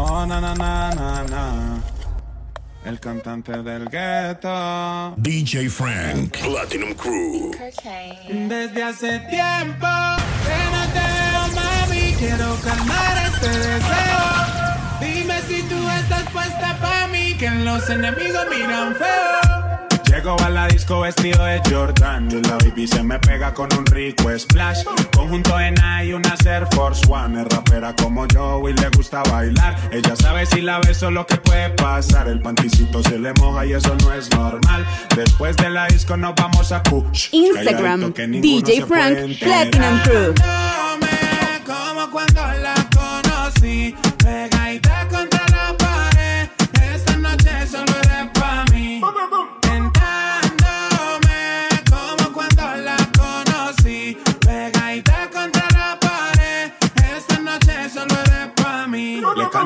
Oh, na, na, na, na, na. El cantante del gueto. DJ Frank, Platinum Crew. Desde hace tiempo que no te veo, mami. Quiero calmar este deseo. Dime si tú estás puesta para mí. Que los enemigos miran feo. Llego a la disco vestido de Jordan y la baby se me pega con un rico splash. Conjunto en y una Air Force One. Es rapera como yo y le gusta bailar. Ella sabe si la beso lo que puede pasar. El panticito se le moja y eso no es normal. Después de la disco nos vamos a push. Instagram, DJ Frank Platinum Crew. Como cuando la conocí,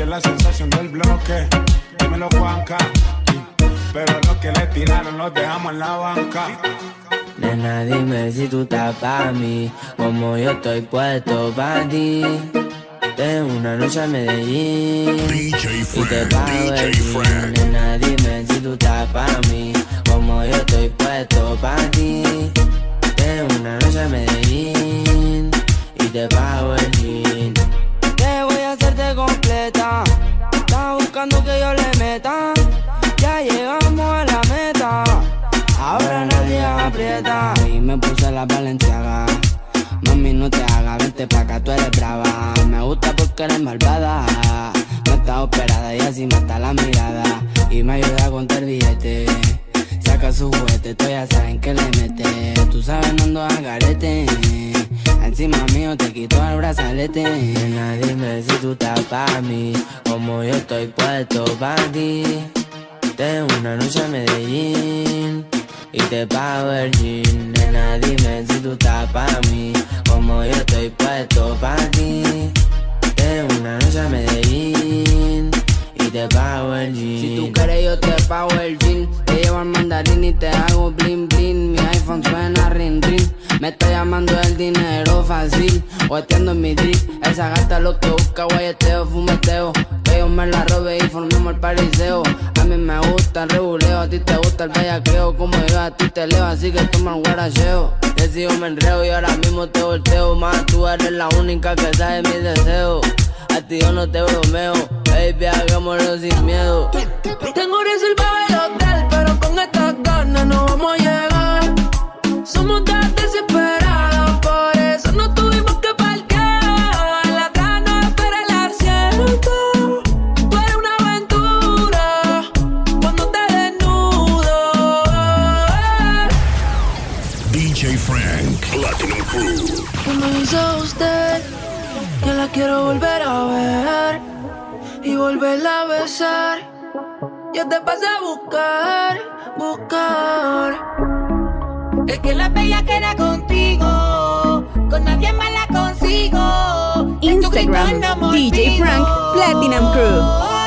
Es la sensación del bloque. Dímelo Juanca, pero los que le tiraron los dejamos en la banca. Nena, dime si tú estás pa' mí, como yo estoy puesto pa' ti. Tengo una noche a Medellín DJ y te pago DJ. Frank. Nena, dime si tú estás pa' mí, como yo estoy puesto pa' ti. Tengo una noche a Medellín y te pago el jean. Completa. Estás buscando que yo le meta. Ya llegamos a la meta. Ahora nadie aprieta. Y me puse la valenciaga. Mami, no te hagas, vente pa' acá, tú eres brava. Me gusta porque eres malvada. No está operada y así mata la mirada. Y me ayuda a contar billete. Saca su juguete, tú ya saben que le mete. Tú sabes, no ando a garete. Encima mío te quito el brazalete. Nena, dime si tú estás pa' mí. Como yo estoy puesto pa' ti. Tengo una noche a Medellín y te pago el jean. Nena, dime si tú estás pa' mí, como yo estoy puesto pa' ti. Tengo una noche a Medellín te pago el jean. Si tú quieres yo te pago el jean. Te llevo al mandarín y te hago blin blin. Mi iPhone suena rin rin. Me está llamando el dinero fácil. Guateando en mi drip. Esa gata lo que busca, guayeteo, fumeteo. Que yo me la robe y formemos el pariseo. A mí me gusta el reguleo, a ti te gusta el bellaqueo. Como yo a ti te leo, así que toma el guaracheo. Decido me enreo y ahora mismo te volteo. Más tú eres la única que sabe mis deseos. A ti yo no te bromeo, baby, hagámoslo sin miedo. Tengo reservado el hotel, pero con estas ganas no vamos a llegar. Somos tan la quiero volver a ver y volverla a besar. Yo te pasé a buscar, buscar. Es que la bella que era contigo, con nadie más la consigo. Instagram, DJ Frank Platinum Crew.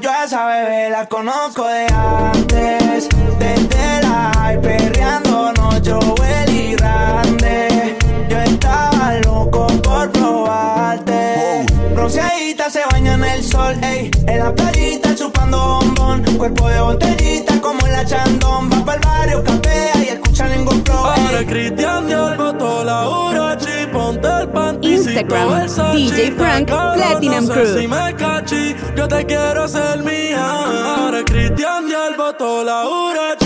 Yo a esa bebé la conozco de antes. Desde la high, perreando, no, yo, y solita se baña en el sol, ey. En la playita chupando bombón. Cuerpo de botellita como la chandón. Va pa'l barrio, capea y escucha ningún pro. Ahora Cristian Dior botó la Urachi. Ponte el panty. Instagram, DJ Frank, Platinum no sé Si me cachi, yo te quiero ser mía. Ahora Cristian Dior botó la Urachi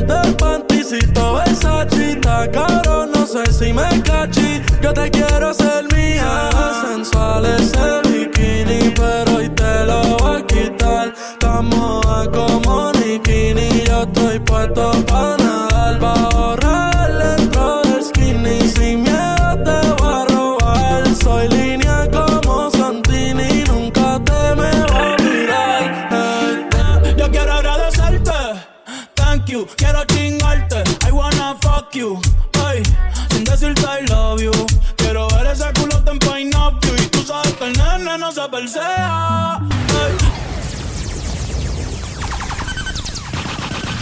ponte el pantisito besachita, caro, no sé si me cachí. Yo te quiero ser mía. Sensual es el bikini, pero hoy te lo voy a quitar. Estamos a como Nikini, yo estoy puesto para nadar bajo fuck you, ay, sin decirte I love you. Quiero ver ese culote en Pine Up You y tú sabes que el nene no se persea.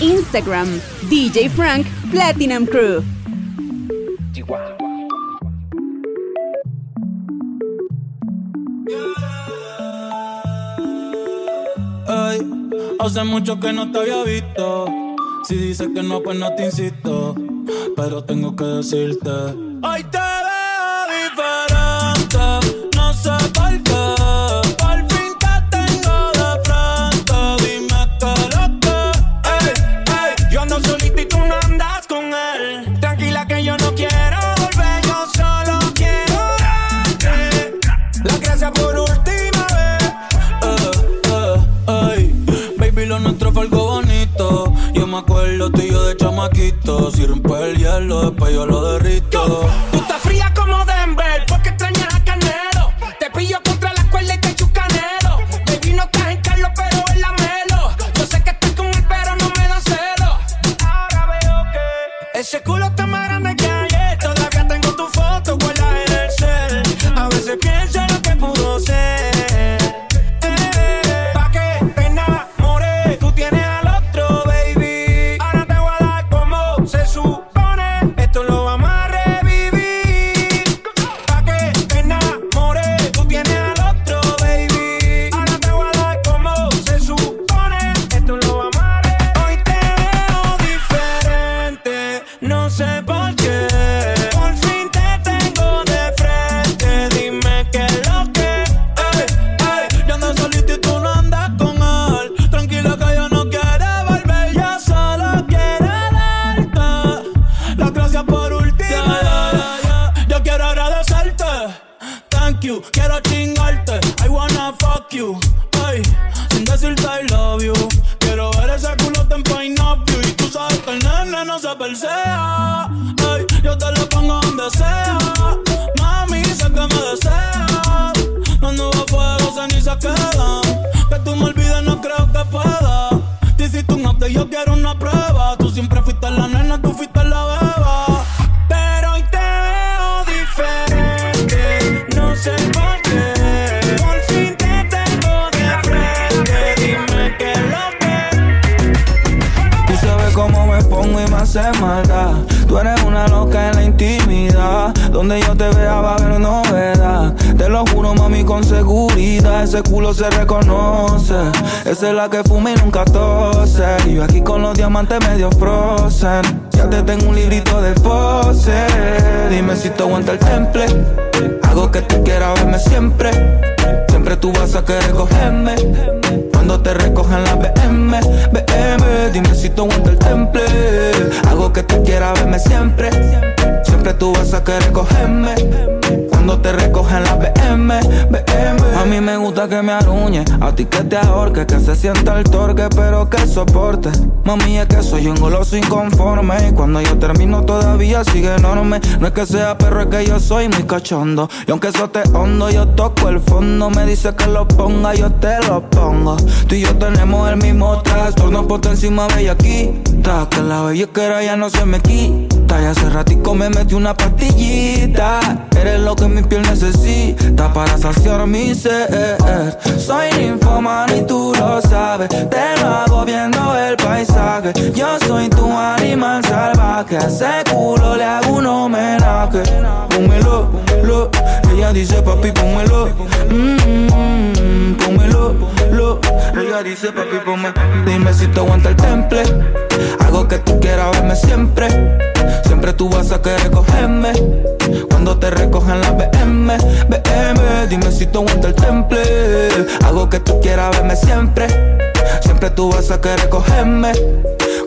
Instagram, DJ Frank Platinum Crew. Hey, hace mucho que no te había visto. Si dices que no, pues no te insisto pero tengo que decirte. Hoy te veo diferente, no sé por qué. Si rompe el hielo, después yo lo derrito. Medio frozen. Ya te tengo un librito de pose. Dime si te aguanta el temple. Hago que tú quieras verme siempre. Siempre tú vas a querer cogerme. Cuando te recogen la BM, BM. Dime si te aguanta el temple. Hago que tú quieras verme siempre. Siempre tú vas a querer cogerme. A ti que te ahorque, que se sienta el torque, pero que soporte. Mami, es que soy un goloso inconforme. Y cuando yo termino todavía sigue enorme. No es que sea perro, es que yo soy muy cachondo. Y aunque eso te hondo, yo toco el fondo. Me dice que lo ponga, yo te lo pongo. Tú y yo tenemos el mismo trastorno, por encima bellaquita. Que la bellaquera ya no se me quita. Y hace ratico me metí una pastillita. Eres lo que mi piel necesita para saciar mi ser. Soy ninfomano y tú lo sabes. Te lo hago viendo el paisaje. Yo soy tu animal salvaje. A ese culo le hago un homenaje. Pónmelo, lo. Ella dice papi, pónmelo. Mm, pónmelo, Dime si te aguanta el temple. Hago que tú quieras verme siempre. Siempre tú vas a querer cogerme. Cuando te recogen la BM, BM. Dime si te aguanta el temple. Hago que tú quieras verme siempre. Siempre tú vas a querer cogerme.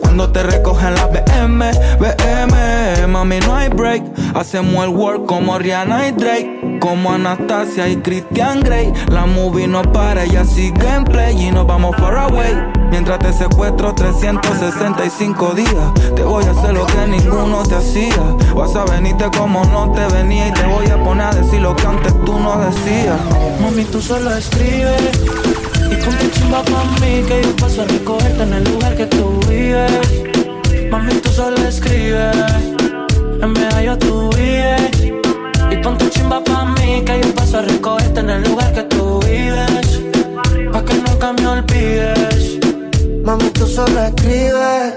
Cuando te recogen la BM, BM. Mami, no hay break. Hacemos el work como Rihanna y Drake. Como Anastasia y Christian Grey. La movie no para, ella sigue en play. Y nos vamos far away. Mientras te secuestro 365 días. Te voy a hacer lo que ninguno te hacía. Vas a venirte como no te venía. Y te voy a poner a decir lo que antes tú no decías. Mami, tú solo escribes y ponte chimba pa' mí que yo paso a recogerte en el lugar que tú Mami, tú solo escribes, en medallo tú vives. Y ponte chimba pa' mí que yo paso a recogerte en el lugar que tú vives. Pa' que nunca me olvides. Mami, tú solo escribes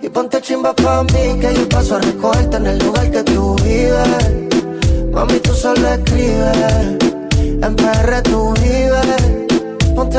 y ponte chimba pa' mí que yo paso a recogerte en el lugar que tú vives. Mami, tú solo escribes, en PR tú vives. Ponte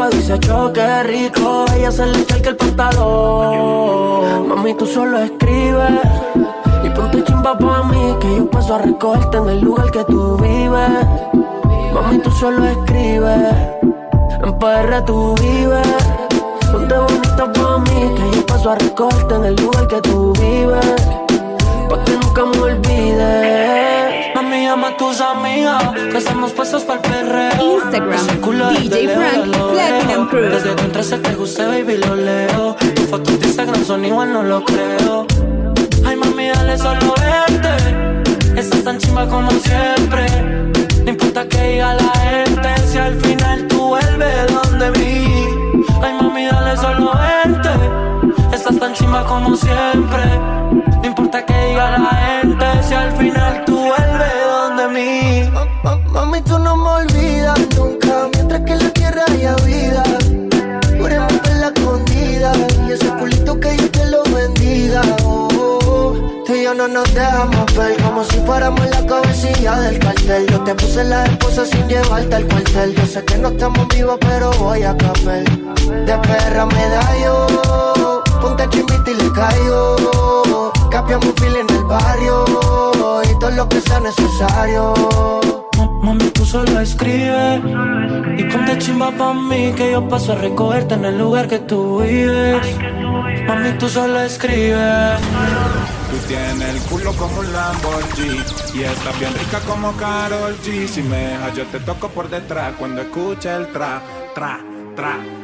boricua dice choque rico, ella se le echa el pantalón. Mami, tú solo escribes y ponte chimba pa' mí, que yo paso a recogerte en el lugar que tú vives. Mami, tú solo escribes, en PR tú vives. Ponte bonita pa' mí, que yo paso a recogerte en el lugar que tú vives. Pa' que nunca me olvides. Llama a tus amigas, que estamos puestos para el perreo. Instagram, DJ Frank, Platinum. Crew. Desde que entraste te gusté, baby, lo leo. Tus fotos de Instagram son igual, no lo creo. Ay, mami, dale solo verte. Estás tan chimba como siempre. No importa que diga la gente, si al final tú vuelves donde mí. Ay, mami, dale solo verte. Estás tan chimba como siempre. No importa que diga la gente, si al final tú Mami, tú no me olvidas nunca. Mientras que en la tierra haya vida Juremos que la escondida Y ese culito que yo te lo bendiga. Oh. Tú y yo no nos dejamos ver. Como si fuéramos la cabecilla del cartel. Yo te puse la esposa sin llevarte al cuartel. Yo sé que no estamos vivos pero voy a capel De perra medallo Ponte Capiamos un en el barrio y todo lo que sea necesario. Mami, tú solo escribes Y ponte chimba pa' mí Que yo paso a recogerte en el lugar que tú vives. Mami, tú solo escribes Tú tienes el culo como un Lamborghini Y estás bien rica como Carol G. Si me dejas yo te toco por detrás Cuando escucha el tra, tra, tra.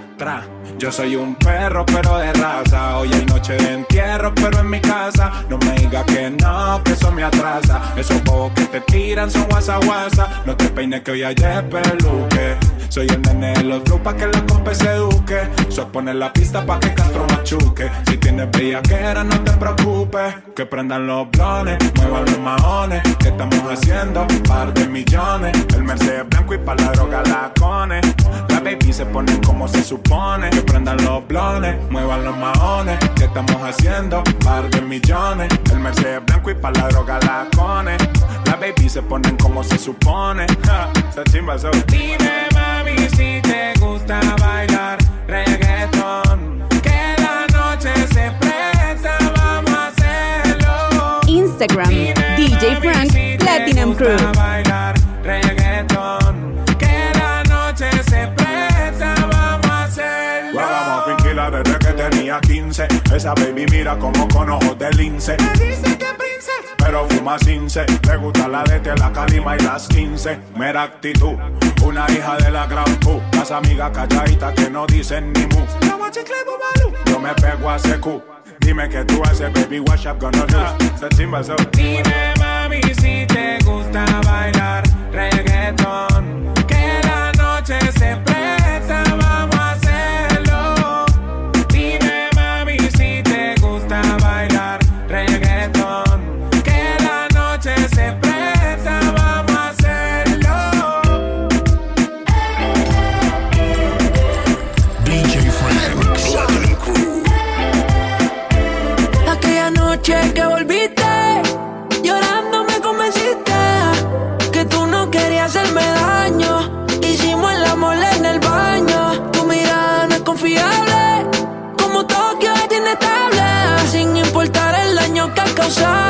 Yo soy un perro pero de raza Hoy hay noche de entierro pero en mi casa No me digas que no, que eso me atrasa Esos bobos que te tiran son guasa guasa No te peines que hoy hay peluque soy el nene de los flow pa' que la compa se eduque. Soy poner la pista pa' que Castro machuque. Si tienes bellaquera, no te preocupes. Que prendan los blones, muevan los maones. ¿Qué estamos haciendo? Par de millones. El Mercedes blanco y como se supone. Que prendan los blones, muevan los maones. ¿Qué estamos haciendo? Par de millones. El Mercedes blanco y pa' la droga la cone. La baby se ponen como se supone. Ja, esa chimba. Dime, mami, si te gusta bailar reggaeton. Que la noche se presta, vamos a hacerlo. Instagram, DJ Frank Platinum Crew. Tenía 15. Esa baby mira como con ojos de lince. Me dice que prince. Pero fuma cince. Le gusta la de la calima y las 15. Mera actitud. Una hija de la gran pu. Las amigas calladitas que no dicen ni mu. Yo me pego a secu. Dime que tú haces, baby, what's up gonna do? So. Dime, mami, si te gusta bailar reggaeton. Que la noche se Shine.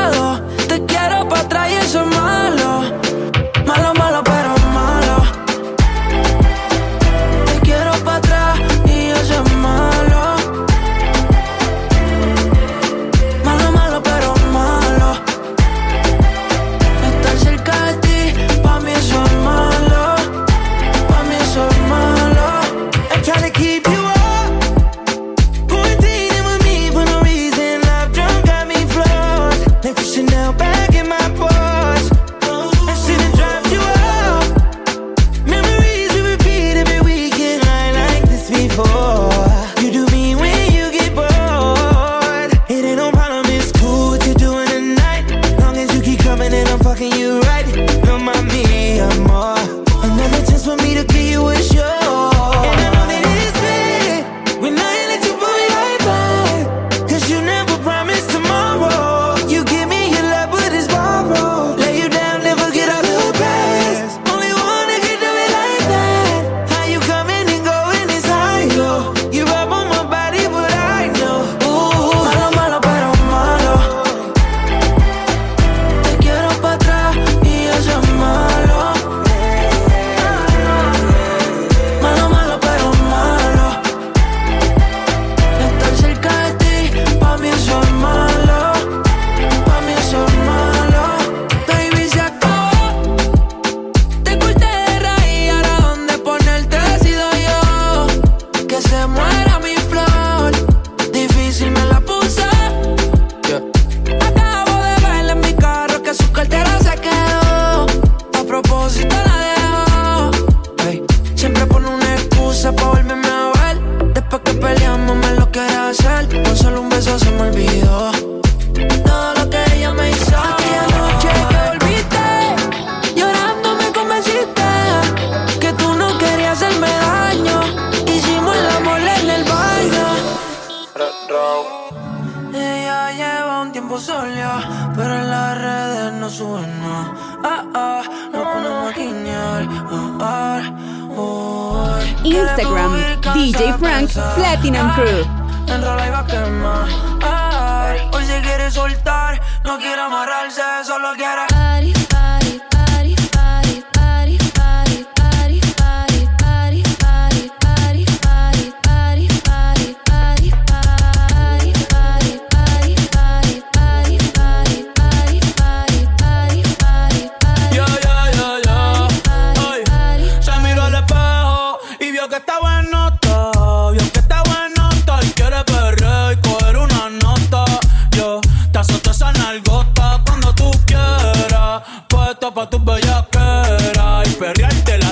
Pa' tus bellaqueras y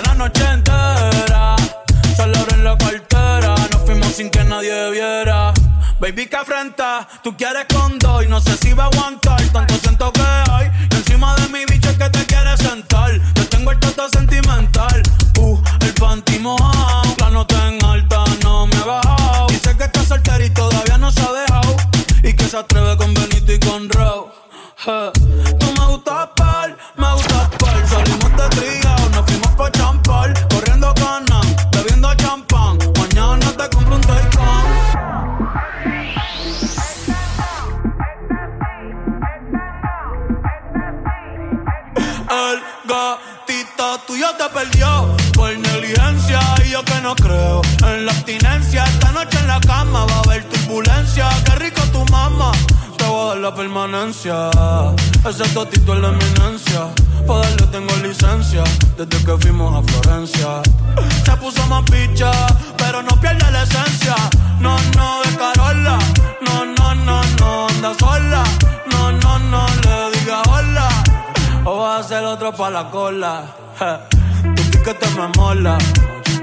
la noche entera. En la cartera, nos fuimos sin que nadie viera. Baby, que afrenta, tú quieres con dos y no sé si va a aguantar. Tanto siento Bro, Huh. La cola. Je, Tu piquete me mola.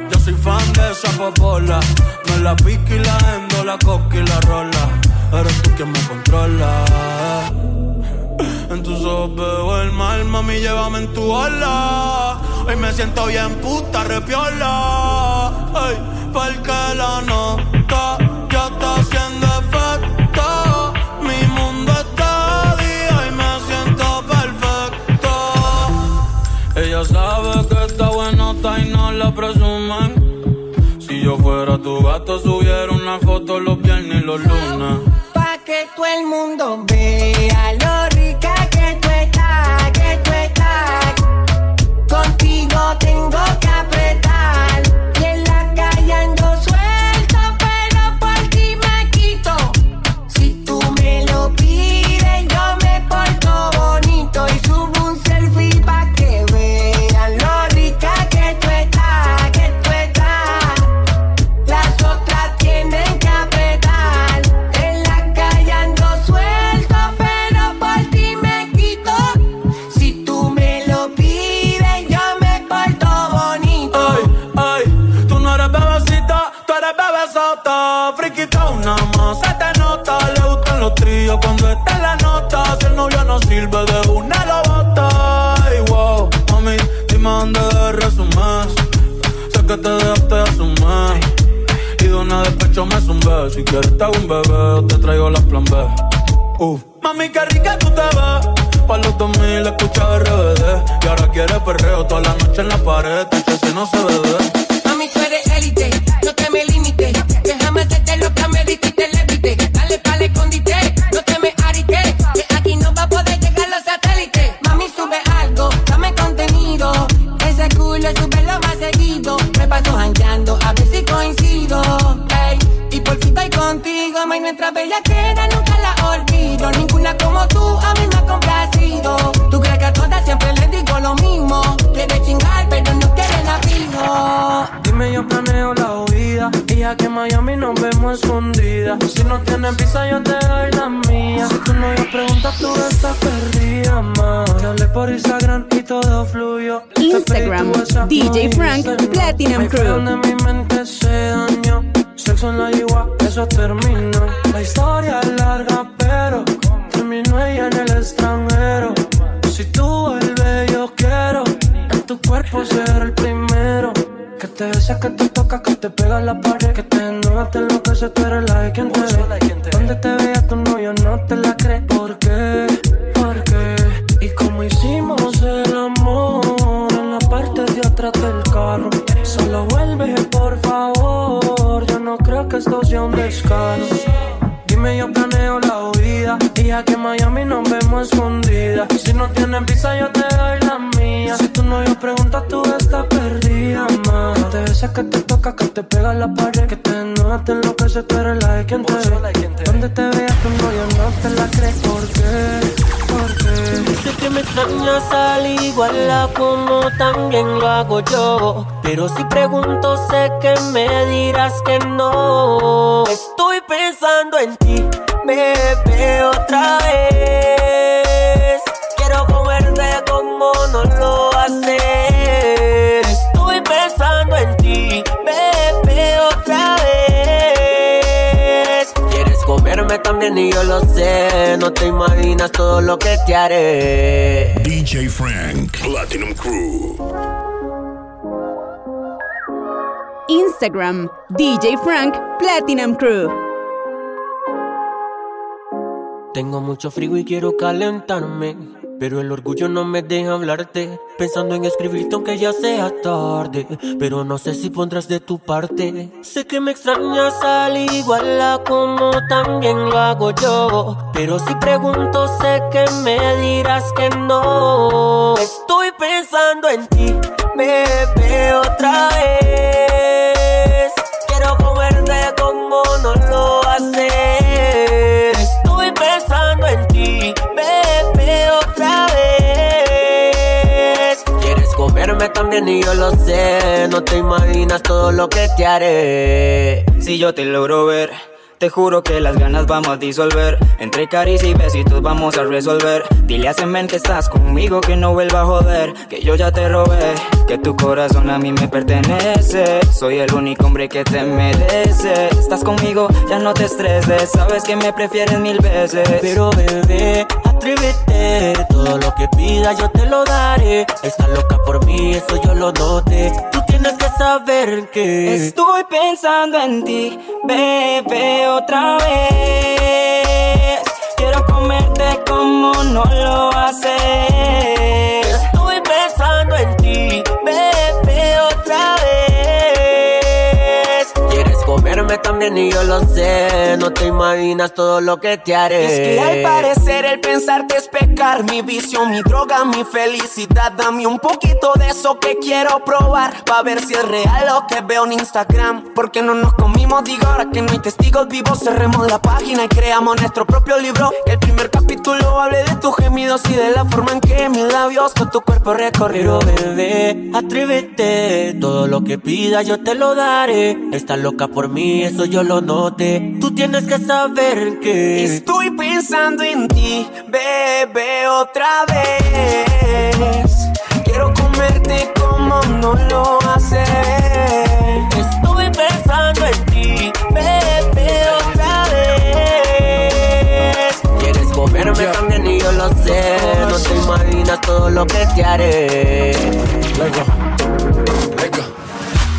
Yo soy fan de esa popola. Me la pique y la endo, la coca y la rola. Eres tú quien me controla. En tus ojos veo el mal, mami, llévame en tu ola. Hoy me siento bien puta, repiola. Ay, porque la nota fuera tu gato, subiera una foto los viernes y los lunes. Pa' que todo el mundo vea lo me zumbé. Si quieres te hago un bebé te traigo las plan B. Uf. Mami, qué rica tú te ves. Pa' los 2000 escucha RBD. Y ahora quiere perreo toda la noche en la pared. Si no se bebe. Mami, tú eres élite, no te me limites. Nuestra bella queda, nunca la olvido. Ninguna como tú a mí me ha complacido. Tú crees que a todas siempre les digo lo mismo. Quieres chingar, pero no quieres la fijo. Dime, yo planeo la huida. Y ya que en Miami nos vemos escondidas. Si no tienes visa, yo te doy la mía. Si tú no me preguntas, tú estás perdida, ma. Te hablé por Instagram y todo fluyó. Instagram, DJ Frank. Platinum Crew. donde mi mente se dañó. Sexo en la igual, eso terminó. La historia es larga, pero terminó ella en el extranjero. Si tú vuelves, yo quiero en tu cuerpo ser el primero. Que te besa, que te toca, que te pega en la pared. Que te enoja, te enloquece, tú eres la de quien te ve. Donde te vea tu novio, no te la Dime, yo planeo la huida. Y Fija que en Miami nos vemos escondidas. Si no tienes visa, yo te doy la mía. Si tu novio pregunta, tú estás perdida, ma. Que te besa, que te toca, que te pega la pared. Que te desnuda, te enloquece, tú eres la de quien te ve. Donde te veas tu novio, no te la crees. ¿Por qué? Sé que me extrañas al igual a como también lo hago yo. Pero si pregunto, sé que me dirás que no. Estoy pensando en ti, bebé, otra vez. Quiero comerte como no lo haces. Comerme también y yo lo sé. No te imaginas todo lo que te haré. DJ Frank, Platinum Crew. Instagram, DJ Frank Platinum Crew. Tengo mucho frío y quiero calentarme. Pero el orgullo no me deja hablarte. Pensando en escribirte aunque ya sea tarde. Pero no sé si pondrás de tu parte. Sé que me extrañas al igual como también lo hago yo. Pero si pregunto, sé que me dirás que no. Estoy pensando en ti, bebé, otra vez. Quiero comerte como no lo haces. Comerme también y yo lo sé. No te imaginas todo lo que te haré. Si yo te logro ver, te juro que las ganas vamos a disolver. Entre caricias y besitos vamos a resolver. Dile a Semen que estás conmigo, que no vuelva a joder. Que yo ya te robé, que tu corazón a mí me pertenece. Soy el único hombre que te merece. Estás conmigo, ya no te estreses. Sabes que me prefieres mil veces. Pero bebé, atrévete. Todo lo que pidas yo te lo daré. Estás loca por mí, eso yo lo noté. Tienes saber que Estoy pensando en ti, bebé, otra vez. Quiero comerte como no lo haces. Comerme también y yo lo sé. No te imaginas todo lo que te haré. Es que al parecer el pensarte es pecar Mi vicio, mi droga, mi felicidad Dame un poquito de eso que quiero probar Pa' ver si es real lo que veo en Instagram Porque no nos comimos, digo ahora que no hay testigos vivos Cerremos la página y creamos nuestro propio libro Que el primer capítulo hable de tus gemidos Y de la forma en que mis labios con tu cuerpo recorrieron bebé, atrévete. Todo lo que pidas yo te lo daré. Estás loca por mí, eso yo lo noté. Tú tienes que saber que Estoy pensando en ti, bebé, otra vez. Quiero comerte como no lo haces. Estoy pensando en ti, bebé, otra vez. Quieres comerme también y yo lo sé. No te imaginas todo lo que te haré.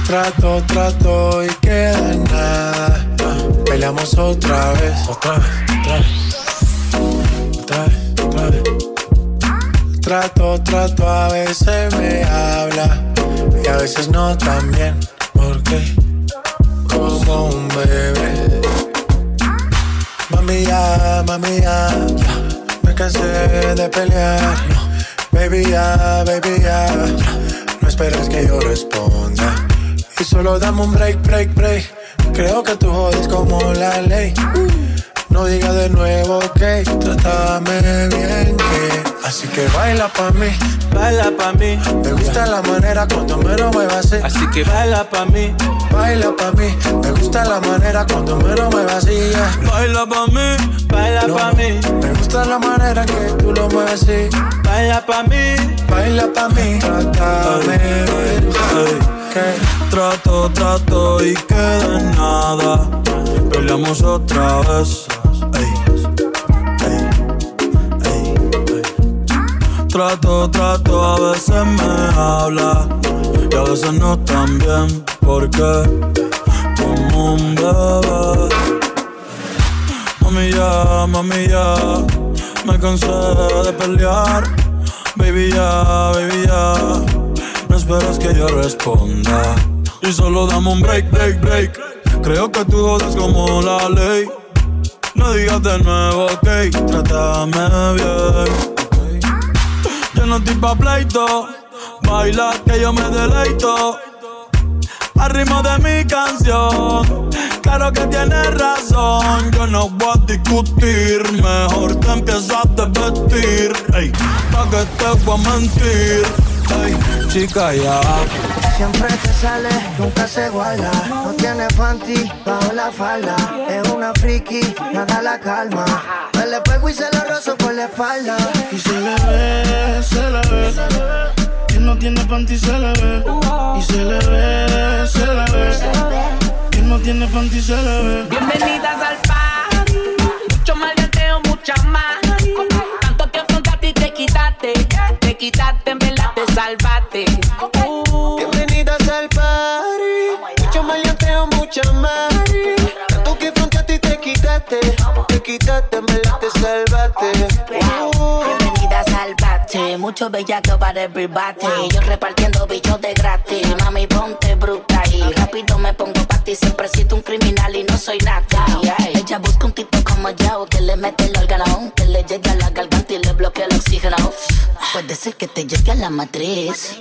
Trato, trato y queda en nada. Peleamos otra vez, otra vez, otra vez. Otra vez, otra vez. Trato, trato, a veces me habla y a veces no también. Porque como un bebé. Mami ya, mami ya, me cansé de pelear. Baby ya, baby ya, no esperes que yo responda. Y solo dame un break, break, break. Creo que tú jodes como la ley. No diga de nuevo que trátame bien que Así que baila pa' mí, baila pa' mí. Me gusta la manera cuando me lo muevas así. Así que baila pa' mí, baila pa' mí. Me gusta la manera cuando me lo muevas así. yeah. Baila pa' mí, baila No, pa' mí, Me gusta la manera que tú lo mueves así. baila pa' mí. Baila pa' mí, trátame bien que Trato, trato y queda en nada. Peleamos otra vez. Trato, trato, a veces me habla y a veces no tan bien. Porque como un bebé. Mami ya, mami ya, me cansé de pelear. Baby ya, baby ya, no esperes que yo responda. Y solo dame un break, break, break. Creo que tú jodes como la ley. me digas de nuevo, ok. Trátame bien. Yo no estoy pa' pleito. Baila que yo me deleito. Al ritmo de mi canción. Claro que tienes razón. Yo no voy a discutir. Mejor te empiezas a vestir. Ey, pa' que te voy a mentir. Ey, chica, ya. Siempre te sale, nunca se guarda. No tiene panty bajo la falda. Es una friki, nada la calma. Me le pego y se lo rozo por la espalda. Y se le ve, se le ve. Que no tiene panty se le ve. Y se le ve, se le ve. Que no tiene panty se le ve. Bienvenidas al party. Mucho maleanteo, mucha más. Tanto que afrontaste y te quitaste. Te quitaste, en verdad te salvaste. Te quitaste. Te quitaste, en verdad te salvaste. Bienvenidas al bate, mucho bellaco para everybody. Yo repartiendo bichos de gratis. Mami, ponte bruta y rápido me pongo pa' ti. Siempre sido un criminal y no soy nada. Ella busca un tipo como yo que le mete el órgano, que le llegue a la garganta y le bloquea el oxígeno. Puede ser que te llegue a la matriz.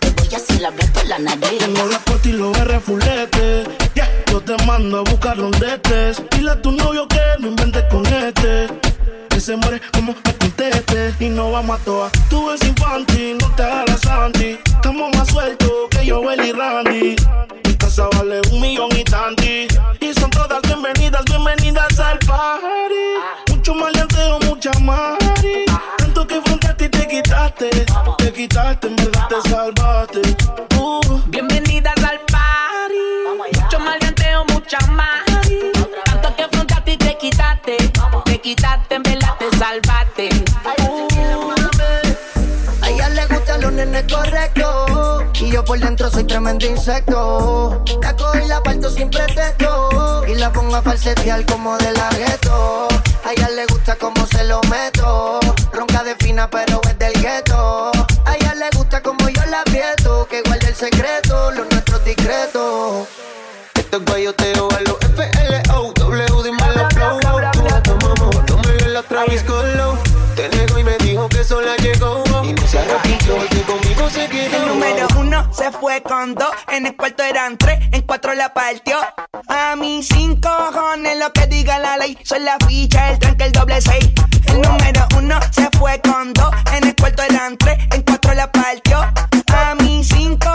Te voy a hacer hablar por la nariz. Tengo la corte y los R fulete. Yeah. Yo te mando a buscar donde estés. Dile a tu novio que no inventes con este. Que se muere como me conteste. Y no vamos a toa. Tú eres infantil, no te hagas anti. Estamos más sueltos que yo, y Randy. Mi casa vale un millón y tanti. Y son todas bienvenidas, bienvenidas al party. Mucho maleanteo, mucha mari. Tanto que fronteaste y te quitaste. Te quitaste, en verdad te salvaste. Uh. Bienvenidas mucha. Tanto que afrontaste y te quitaste. Te quitaste, en verdad te salvaste. A ella le gustan los nenes correctos. Y yo por dentro soy tremendo insecto. La cojo y la parto sin pretexto. Y la pongo a falsetear como de la gueto. A ella le gusta como se lo meto. Ronca de fina, pero es del gueto. A ella le gusta como yo la aprieto. Que guarde el secreto, los nuestros discretos. Esto es guayoteo a los FLO. W, dime los flow. Tú la tomamos, no me ves la Travis Scott Te negó y me dijo que sola llegó. Y no se arrepintió que conmigo se quedó. El número uno se fue con dos, en el cuarto eran tres, en cuatro la partió. A mí cinco cojones lo que diga la ley, son la ficha, el tranque, el doble seis. El número uno se fue con dos, en el cuarto eran tres, en cuatro la partió. A mí cinco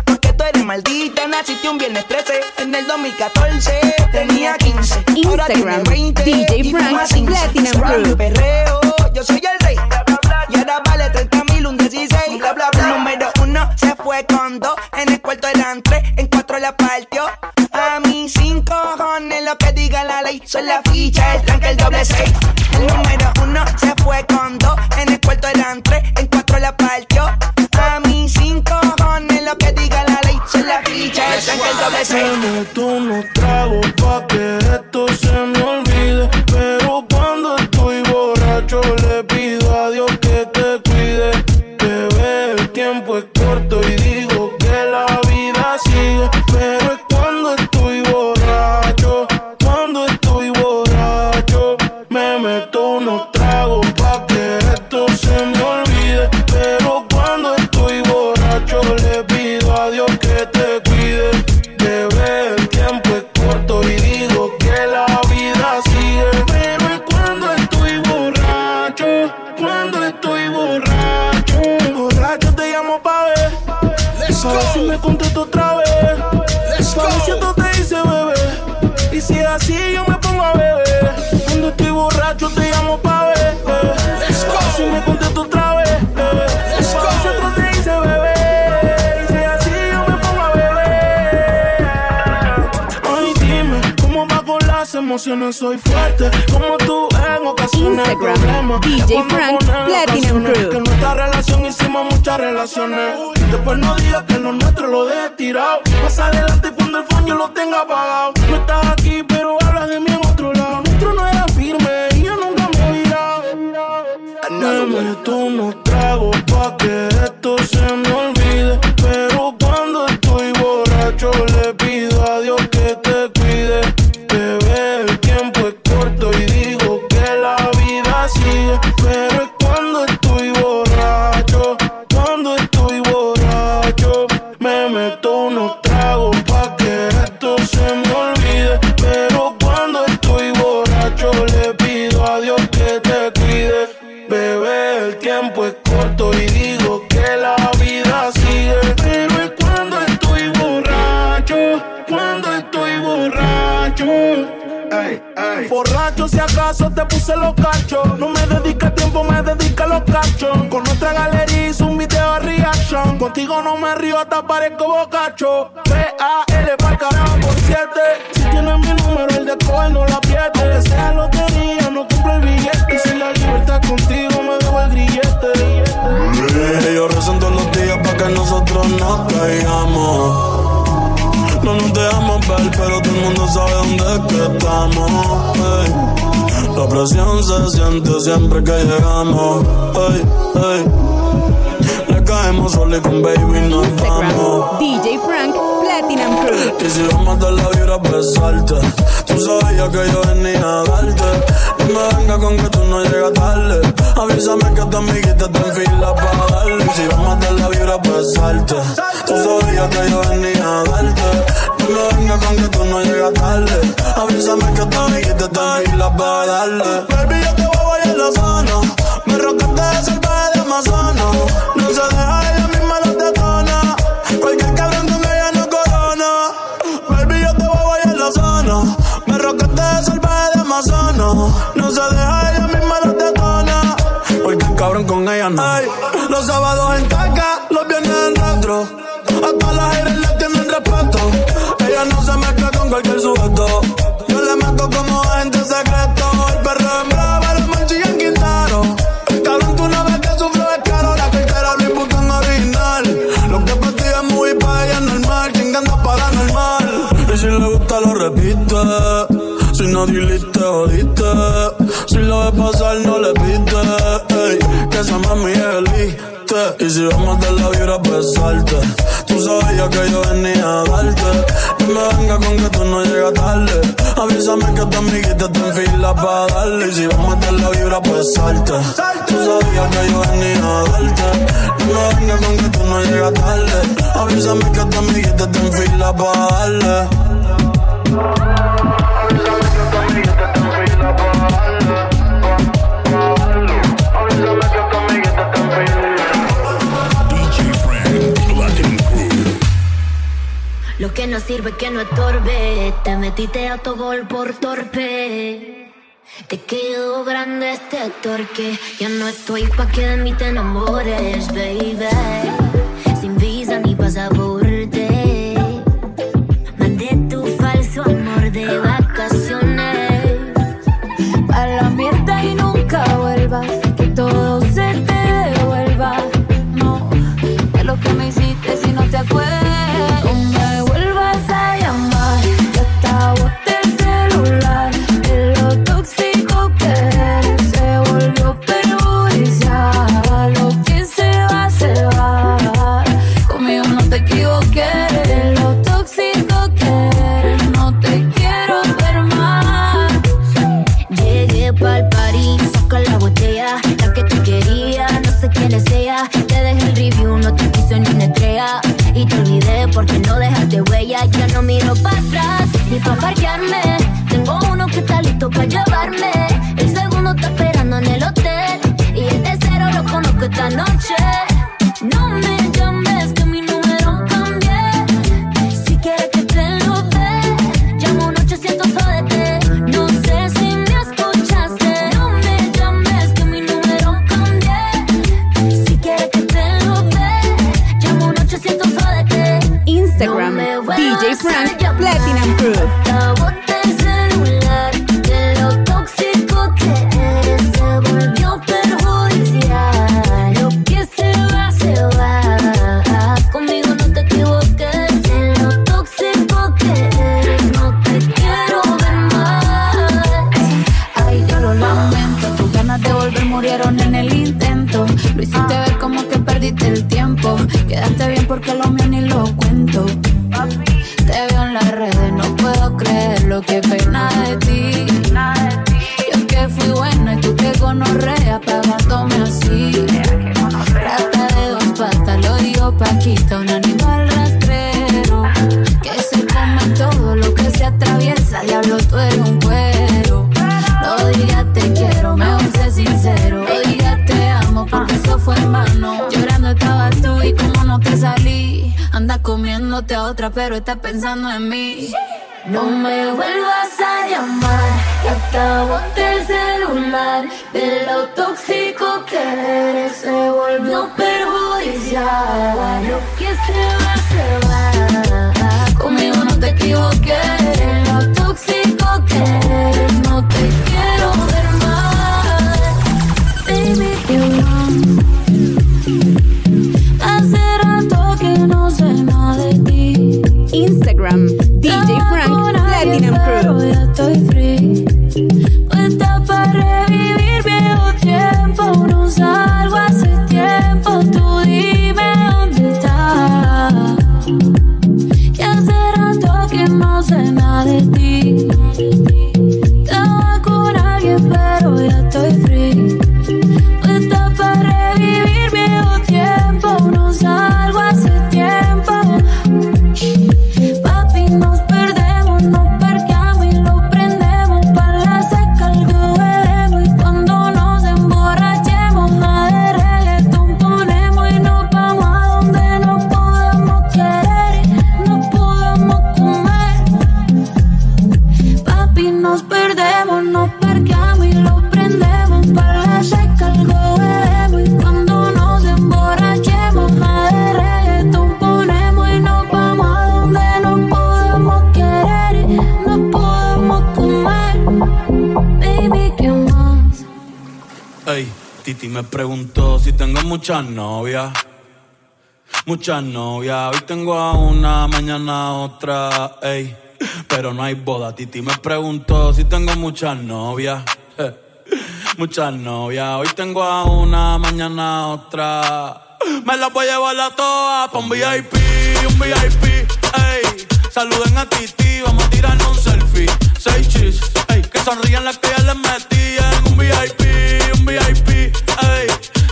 Naciste un viernes 13. En el 2014 tenía 15. Ahora tiene Instagram, 20. DJ y Frank Platinum Crew. perreo, yo soy el rey. Y ahora vale 30 mil, un 16. Bla, bla, bla. Número uno se fue con dos. En el cuarto eran tres, en cuatro la partió. A mí cinco cojones lo que diga la ley. Son la ficha, el tranque, el doble seis. Seis. Me meto unos soy fuerte. Como tú en ocasiones Instagram, problemas. DJ Frank, ponen Platinum Crew. Que en nuestra relación hicimos muchas relaciones. Después no digas que lo nuestro lo deje tirado. Más adelante cuando el fondo lo tenga apagado. No estás aquí, pero hablas de mí en otro lado. Nuestro no era firme y yo nunca me he virado. Me meto unos tragos pa' que esto se me Contigo no me río, hasta parezco bocacho pa'l carajo por siete Si tienes mi número, el de coger no la pierde Aunque sea lotería, no cumple el billete si la libertad contigo me debo el grillete Ellos rezan todos los días para que nosotros nos caigamos. No nos dejamos ver, pero todo el mundo sabe dónde estamos. La presión se siente siempre que llegamos. Solo y con baby nos vamos. Instagram, DJ Frank, Platinum Crew. Y si vamos a dar la vibra, besarte. Tú sabías que yo venía a darte. No me venga con que tú no llegas tarde. Avísame que tu amiguita está en fila para darle. Y si vamos a dar la vibra, besarte. Tú sabías que yo venía a darte. No me venga con que tú no llegas tarde. Avísame que tu amiguita está en fila para darle. Baby, yo te voy a bailar la zona. Me rocaste de salvaje de Amazonas. Ay, los sábados en taca, los viernes en retro. A todas las aires le tienen respeto. Ella no se mezcla con cualquier sujeto. Yo le meto como agente secreto. El perro en brava, los manchillas en Quintaro. Cabrón, tú no ves que sufro de caro. La cartera Louis Vuitton original. Lo que para ti es muy pa' ella normal. Chingando paranormal. Y si le gusta, lo repite. Si no diliste, jodiste. Si lo ves pasar, no le pite. Que esa mami elite. Y si vamos a dar la vibra, besarte. Tú sabías que yo venía a darte. No me venga con que tú no llegas tarde. Avísame que tu amiguita está en fila para darle. Y si vamos a dar la vibra, besarte. Tú sabías que yo venía a darte. No me venga con que tú no llegas tarde. Avísame que tu amiguita está en fila para darle. DJ Lo que no sirve que no estorbe. Te metiste a tu gol por torpe. Te quedó grande este torque. Ya no estoy pa' que de mí te enamores, baby. Estás pensando en mí. No me vuelvas muchas novias. Muchas novias, hoy tengo a una, mañana a otra, ey. Pero no hay boda, Titi me preguntó si tengo muchas novias. eh. Muchas novias, hoy tengo a una, mañana a otra. Me las voy a llevar a todas pa' un VIP, un VIP, ey. Saluden a Titi, vamos a tirarnos un selfie. Seis chis, ey. Que sonrían las que ya les metí en un VIP, un VIP, ey.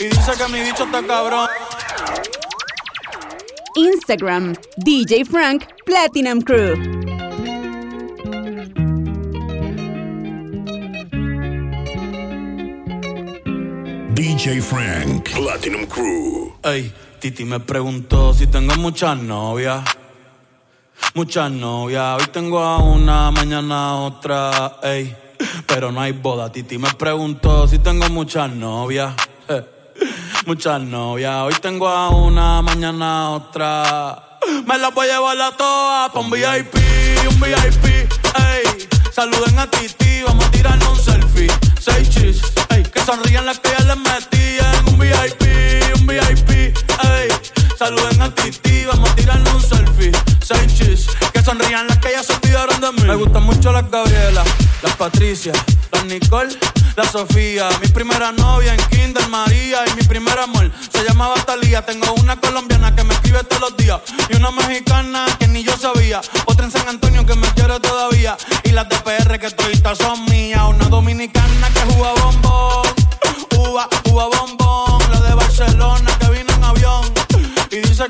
y dice que mi bicho está cabrón. Instagram, DJ Frank Platinum Crew. DJ Frank Platinum Crew. Ey, Titi me preguntó si tengo muchas novias. Muchas novias, hoy tengo a una, mañana a otra, ey. Pero no hay boda, Titi me preguntó si tengo muchas novias. Muchas novias, hoy tengo a una, mañana a otra. Me las voy a llevar a todas pa' un VIP, un VIP, ey. Saluden a Titi, vamos a tirarnos un selfie. Seis chis, ey. Que sonrían las que ya les metí en un VIP, un VIP, ey. Saluden a Titi, vamos a tirarnos un selfie. Seis chis, que sonrían las que ya se olvidaron de mí. Me gustan mucho las Gabriela, las Patricia, las Nicole, la Sofía. Mi primera novia en Kinder María y mi primer amor se llamaba Talía. Tengo una colombiana que me escribe todos los días y una mexicana que ni yo sabía. Otra en San Antonio que me quiere todavía y las de PR que todavía son mías. Una dominicana que